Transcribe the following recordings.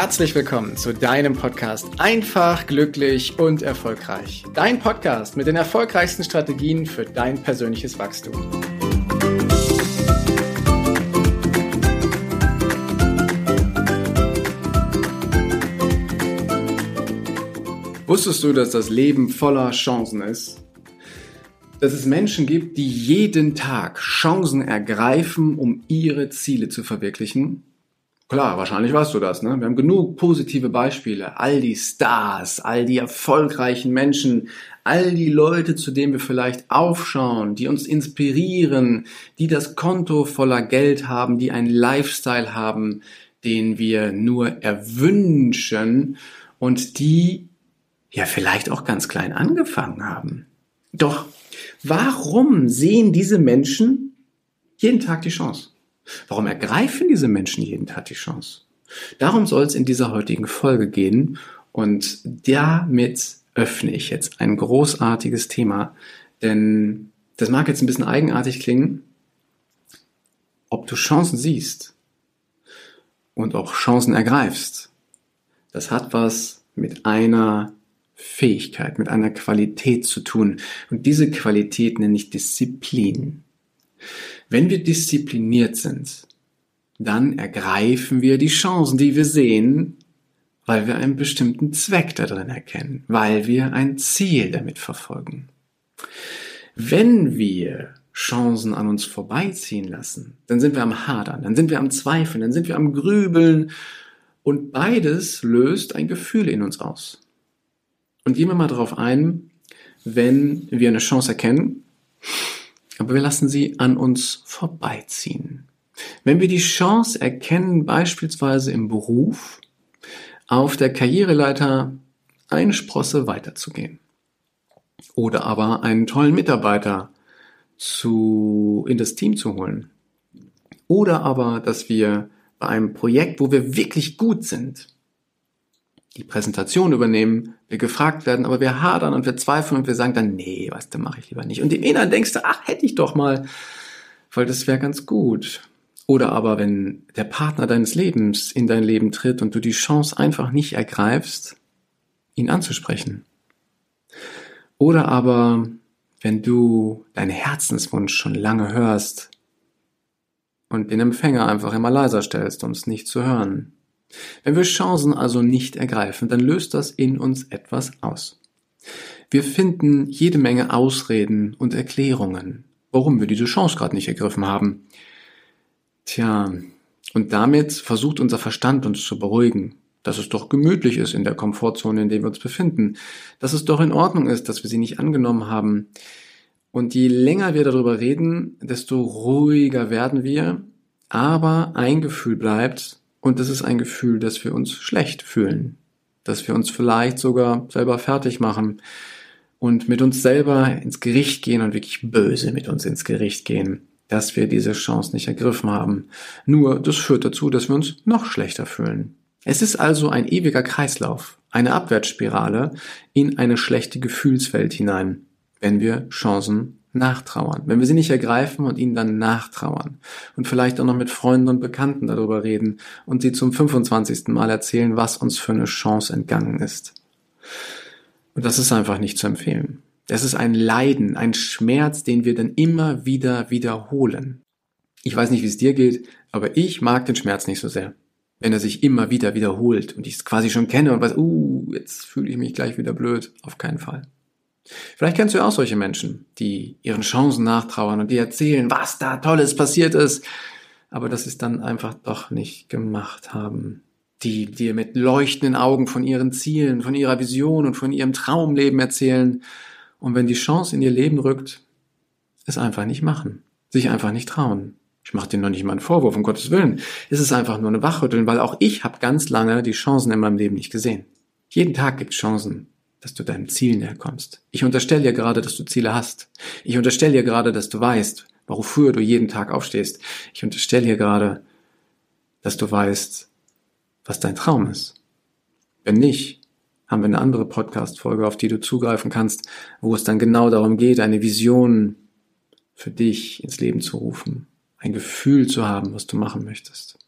herzlich willkommen zu deinem Podcast Einfach, glücklich und erfolgreich. Dein Podcast mit den erfolgreichsten Strategien für dein persönliches Wachstum. Wusstest du, dass das Leben voller Chancen ist? Dass es Menschen gibt, die jeden Tag Chancen ergreifen, um ihre Ziele zu verwirklichen? Klar, wahrscheinlich weißt du das, ne? Wir haben genug positive Beispiele. All die Stars, all die erfolgreichen Menschen, all die Leute, zu denen wir vielleicht aufschauen, die uns inspirieren, die das Konto voller Geld haben, die einen Lifestyle haben, den wir nur erwünschen und die ja vielleicht auch ganz klein angefangen haben. Doch warum sehen diese Menschen jeden Tag die Chance? Warum ergreifen diese Menschen jeden Tag die Chance? Darum soll es in dieser heutigen Folge gehen und damit öffne ich jetzt ein großartiges Thema, denn das mag jetzt ein bisschen eigenartig klingen, ob du Chancen siehst und auch Chancen ergreifst. Das hat was mit einer Fähigkeit, mit einer Qualität zu tun. Und diese Qualität nenne ich Disziplin. Wenn wir diszipliniert sind, dann ergreifen wir die Chancen, die wir sehen, weil wir einen bestimmten Zweck darin erkennen, weil wir ein Ziel damit verfolgen. Wenn wir Chancen an uns vorbeiziehen lassen, dann sind wir am Hadern, dann sind wir am Zweifeln, dann sind wir am Grübeln und beides löst ein Gefühl in uns aus. Und gehen wir mal darauf ein, wenn wir eine Chance erkennen, aber wir lassen sie an uns vorbeiziehen. Wenn wir die Chance erkennen, beispielsweise im Beruf, auf der Karriereleiter eine Sprosse weiterzugehen oder aber einen tollen Mitarbeiter zu, in das Team zu holen oder aber, dass wir bei einem Projekt, wo wir wirklich gut sind, die Präsentation übernehmen, wir gefragt werden, aber wir hadern und wir zweifeln und wir sagen dann, nee, was, dann mache ich lieber nicht. Und im Inneren denkst du, ach, hätte ich doch mal, weil das wäre ganz gut. Oder aber wenn der Partner deines Lebens in dein Leben tritt und du die Chance einfach nicht ergreifst, ihn anzusprechen. Oder aber wenn du deinen Herzenswunsch schon lange hörst und den Empfänger einfach immer leiser stellst, um es nicht zu hören. Wenn wir Chancen also nicht ergreifen, dann löst das in uns etwas aus. Wir finden jede Menge Ausreden und Erklärungen, warum wir diese Chance gerade nicht ergriffen haben. Tja, und damit versucht unser Verstand uns zu beruhigen, dass es doch gemütlich ist in der Komfortzone, in der wir uns befinden, dass es doch in Ordnung ist, dass wir sie nicht angenommen haben. Und je länger wir darüber reden, desto ruhiger werden wir, aber ein Gefühl bleibt, und das ist ein Gefühl, dass wir uns schlecht fühlen, dass wir uns vielleicht sogar selber fertig machen und mit uns selber ins Gericht gehen und wirklich böse mit uns ins Gericht gehen, dass wir diese Chance nicht ergriffen haben. Nur das führt dazu, dass wir uns noch schlechter fühlen. Es ist also ein ewiger Kreislauf, eine Abwärtsspirale in eine schlechte Gefühlswelt hinein, wenn wir Chancen nachtrauern. Wenn wir sie nicht ergreifen und ihnen dann nachtrauern und vielleicht auch noch mit Freunden und Bekannten darüber reden und sie zum 25. Mal erzählen, was uns für eine Chance entgangen ist. Und das ist einfach nicht zu empfehlen. Das ist ein Leiden, ein Schmerz, den wir dann immer wieder wiederholen. Ich weiß nicht, wie es dir geht, aber ich mag den Schmerz nicht so sehr. Wenn er sich immer wieder wiederholt und ich es quasi schon kenne und weiß, uh, jetzt fühle ich mich gleich wieder blöd. Auf keinen Fall. Vielleicht kennst du auch solche Menschen, die ihren Chancen nachtrauern und die erzählen, was da Tolles passiert ist, aber das ist dann einfach doch nicht gemacht haben. Die dir mit leuchtenden Augen von ihren Zielen, von ihrer Vision und von ihrem Traumleben erzählen und wenn die Chance in ihr Leben rückt, es einfach nicht machen, sich einfach nicht trauen. Ich mache dir noch nicht mal einen Vorwurf, um Gottes Willen. Es ist einfach nur eine Wachrütteln, weil auch ich habe ganz lange die Chancen in meinem Leben nicht gesehen. Jeden Tag gibt es Chancen, dass du deinem Ziel näher kommst. Ich unterstelle dir gerade, dass du Ziele hast. Ich unterstelle dir gerade, dass du weißt, wofür du jeden Tag aufstehst. Ich unterstelle dir gerade, dass du weißt, was dein Traum ist. Wenn nicht, haben wir eine andere Podcast-Folge, auf die du zugreifen kannst, wo es dann genau darum geht, eine Vision für dich ins Leben zu rufen, ein Gefühl zu haben, was du machen möchtest.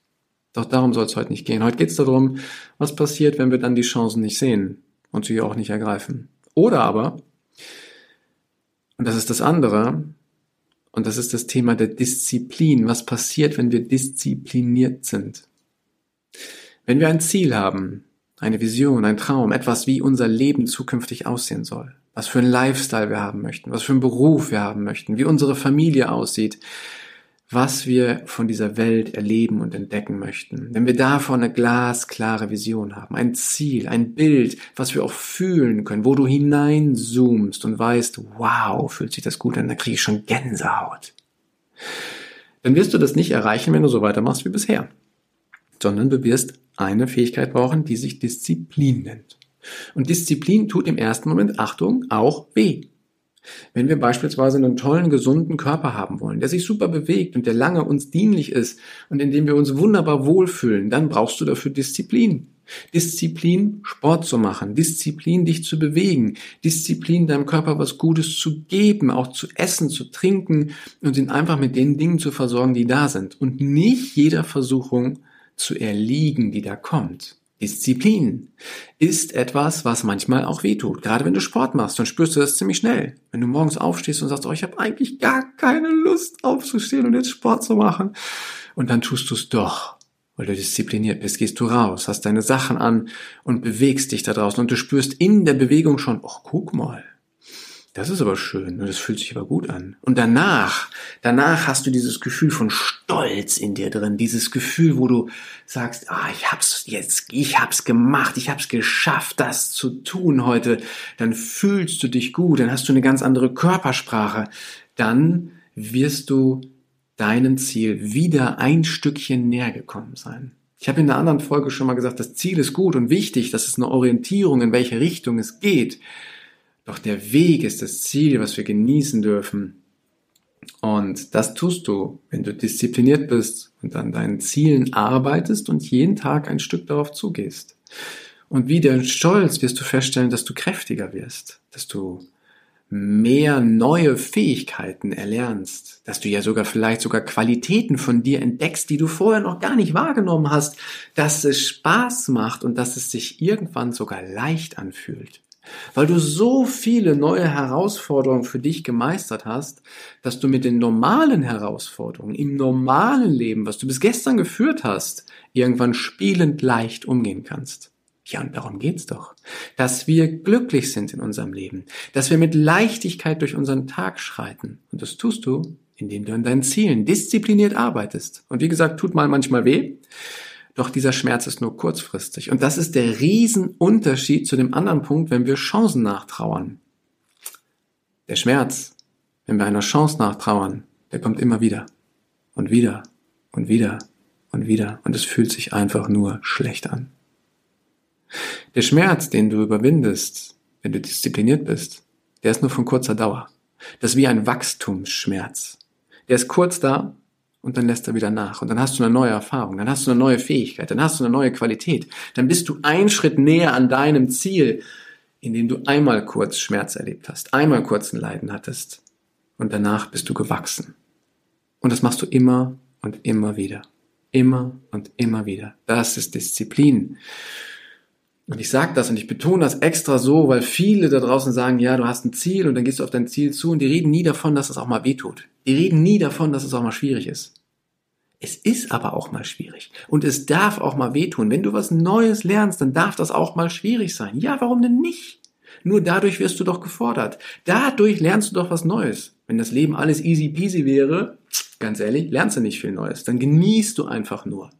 Doch darum soll es heute nicht gehen. Heute geht es darum, was passiert, wenn wir dann die Chancen nicht sehen und sie auch nicht ergreifen. Oder aber, und das ist das andere, und das ist das Thema der Disziplin. Was passiert, wenn wir diszipliniert sind? Wenn wir ein Ziel haben, eine Vision, ein Traum, etwas, wie unser Leben zukünftig aussehen soll, was für ein Lifestyle wir haben möchten, was für einen Beruf wir haben möchten, wie unsere Familie aussieht, was wir von dieser Welt erleben und entdecken möchten. Wenn wir davon eine glasklare Vision haben, ein Ziel, ein Bild, was wir auch fühlen können, wo du hineinzoomst und weißt, wow, fühlt sich das gut an, da kriege ich schon Gänsehaut. Dann wirst du das nicht erreichen, wenn du so weitermachst wie bisher, sondern du wirst eine Fähigkeit brauchen, die sich Disziplin nennt. Und Disziplin tut im ersten Moment, Achtung, auch weh. Wenn wir beispielsweise einen tollen, gesunden Körper haben wollen, der sich super bewegt und der lange uns dienlich ist und in dem wir uns wunderbar wohlfühlen, dann brauchst du dafür Disziplin. Disziplin, Sport zu machen, Disziplin, dich zu bewegen, Disziplin, deinem Körper was Gutes zu geben, auch zu essen, zu trinken und ihn einfach mit den Dingen zu versorgen, die da sind und nicht jeder Versuchung zu erliegen, die da kommt. Disziplin ist etwas, was manchmal auch wehtut. Gerade wenn du Sport machst, dann spürst du das ziemlich schnell. Wenn du morgens aufstehst und sagst, oh, ich habe eigentlich gar keine Lust aufzustehen und jetzt Sport zu machen. Und dann tust du es doch, weil du diszipliniert bist, gehst du raus, hast deine Sachen an und bewegst dich da draußen und du spürst in der Bewegung schon, oh, guck mal, das ist aber schön und das fühlt sich aber gut an. Und danach, danach hast du dieses Gefühl von Stolz in dir drin, dieses Gefühl, wo du sagst, ah, ich hab's jetzt, ich hab's gemacht, ich hab's geschafft, das zu tun heute. Dann fühlst du dich gut, dann hast du eine ganz andere Körpersprache. Dann wirst du deinem Ziel wieder ein Stückchen näher gekommen sein. Ich habe in einer anderen Folge schon mal gesagt, das Ziel ist gut und wichtig, das ist eine Orientierung, in welche Richtung es geht. Doch der Weg ist das Ziel, was wir genießen dürfen. Und das tust du, wenn du diszipliniert bist und an deinen Zielen arbeitest und jeden Tag ein Stück darauf zugehst. Und wie der Stolz wirst du feststellen, dass du kräftiger wirst, dass du mehr neue Fähigkeiten erlernst, dass du ja sogar vielleicht sogar Qualitäten von dir entdeckst, die du vorher noch gar nicht wahrgenommen hast, dass es Spaß macht und dass es sich irgendwann sogar leicht anfühlt weil du so viele neue Herausforderungen für dich gemeistert hast, dass du mit den normalen Herausforderungen im normalen Leben, was du bis gestern geführt hast, irgendwann spielend leicht umgehen kannst. Ja, und darum geht's doch. Dass wir glücklich sind in unserem Leben. Dass wir mit Leichtigkeit durch unseren Tag schreiten. Und das tust du, indem du an deinen Zielen diszipliniert arbeitest. Und wie gesagt, tut mal manchmal weh. Doch dieser Schmerz ist nur kurzfristig. Und das ist der Riesenunterschied zu dem anderen Punkt, wenn wir Chancen nachtrauern. Der Schmerz, wenn wir einer Chance nachtrauern, der kommt immer wieder. Und wieder. Und wieder. Und wieder. Und es fühlt sich einfach nur schlecht an. Der Schmerz, den du überwindest, wenn du diszipliniert bist, der ist nur von kurzer Dauer. Das ist wie ein Wachstumsschmerz. Der ist kurz da und dann lässt er wieder nach. Und dann hast du eine neue Erfahrung, dann hast du eine neue Fähigkeit, dann hast du eine neue Qualität. Dann bist du einen Schritt näher an deinem Ziel, indem du einmal kurz Schmerz erlebt hast, einmal kurz ein Leiden hattest. Und danach bist du gewachsen. Und das machst du immer und immer wieder. Immer und immer wieder. Das ist Disziplin. Und ich sage das und ich betone das extra so, weil viele da draußen sagen, ja, du hast ein Ziel und dann gehst du auf dein Ziel zu und die reden nie davon, dass es auch mal wehtut. Die reden nie davon, dass es auch mal schwierig ist. Es ist aber auch mal schwierig. Und es darf auch mal wehtun. Wenn du was Neues lernst, dann darf das auch mal schwierig sein. Ja, warum denn nicht? Nur dadurch wirst du doch gefordert. Dadurch lernst du doch was Neues. Wenn das Leben alles easy peasy wäre, ganz ehrlich, lernst du nicht viel Neues. Dann genießt du einfach nur.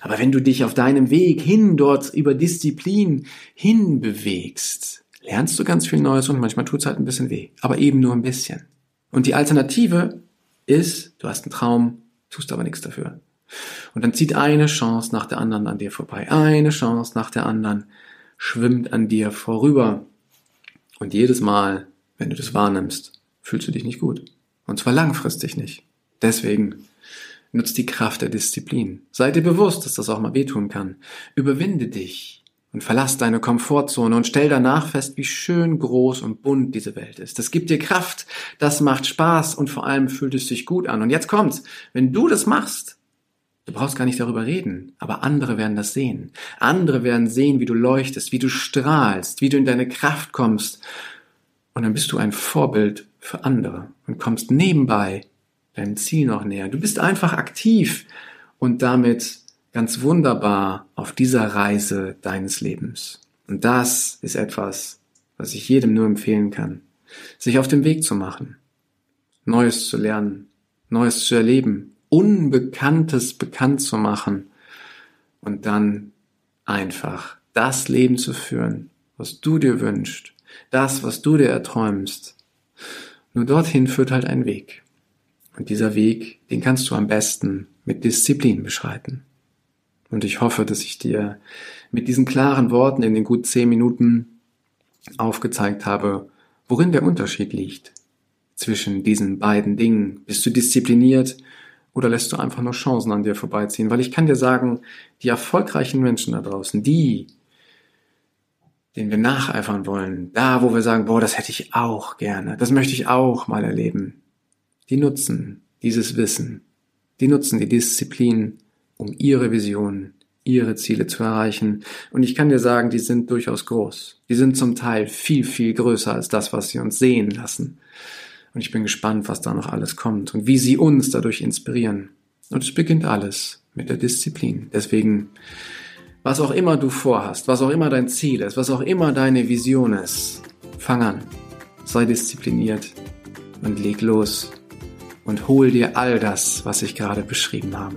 Aber wenn du dich auf deinem Weg hin dort über Disziplin hinbewegst, lernst du ganz viel Neues und manchmal tut es halt ein bisschen weh. Aber eben nur ein bisschen. Und die Alternative ist, du hast einen Traum, tust aber nichts dafür. Und dann zieht eine Chance nach der anderen an dir vorbei. Eine Chance nach der anderen schwimmt an dir vorüber. Und jedes Mal, wenn du das wahrnimmst, fühlst du dich nicht gut. Und zwar langfristig nicht. Deswegen nutzt die Kraft der Disziplin. Sei dir bewusst, dass das auch mal wehtun kann. Überwinde dich und verlass deine Komfortzone und stell danach fest, wie schön groß und bunt diese Welt ist. Das gibt dir Kraft, das macht Spaß und vor allem fühlt es sich gut an. Und jetzt kommt's, wenn du das machst, Du brauchst gar nicht darüber reden, aber andere werden das sehen. Andere werden sehen, wie du leuchtest, wie du strahlst, wie du in deine Kraft kommst. Und dann bist du ein Vorbild für andere und kommst nebenbei deinem Ziel noch näher. Du bist einfach aktiv und damit ganz wunderbar auf dieser Reise deines Lebens. Und das ist etwas, was ich jedem nur empfehlen kann, sich auf den Weg zu machen, Neues zu lernen, Neues zu erleben, Unbekanntes bekannt zu machen und dann einfach das Leben zu führen, was du dir wünschst, das, was du dir erträumst. Nur dorthin führt halt ein Weg. Und dieser Weg, den kannst du am besten mit Disziplin beschreiten. Und ich hoffe, dass ich dir mit diesen klaren Worten in den gut zehn Minuten aufgezeigt habe, worin der Unterschied liegt zwischen diesen beiden Dingen. Bist du diszipliniert oder lässt du einfach nur Chancen an dir vorbeiziehen? Weil ich kann dir sagen, die erfolgreichen Menschen da draußen, die, denen wir nacheifern wollen, da wo wir sagen, boah, das hätte ich auch gerne, das möchte ich auch mal erleben, die nutzen dieses Wissen, die nutzen die Disziplin, um ihre Vision, ihre Ziele zu erreichen. Und ich kann dir sagen, die sind durchaus groß. Die sind zum Teil viel, viel größer als das, was sie uns sehen lassen. Und ich bin gespannt, was da noch alles kommt und wie sie uns dadurch inspirieren. Und es beginnt alles mit der Disziplin. Deswegen, was auch immer du vorhast, was auch immer dein Ziel ist, was auch immer deine Vision ist, fang an. Sei diszipliniert und leg los und hol dir all das, was ich gerade beschrieben habe.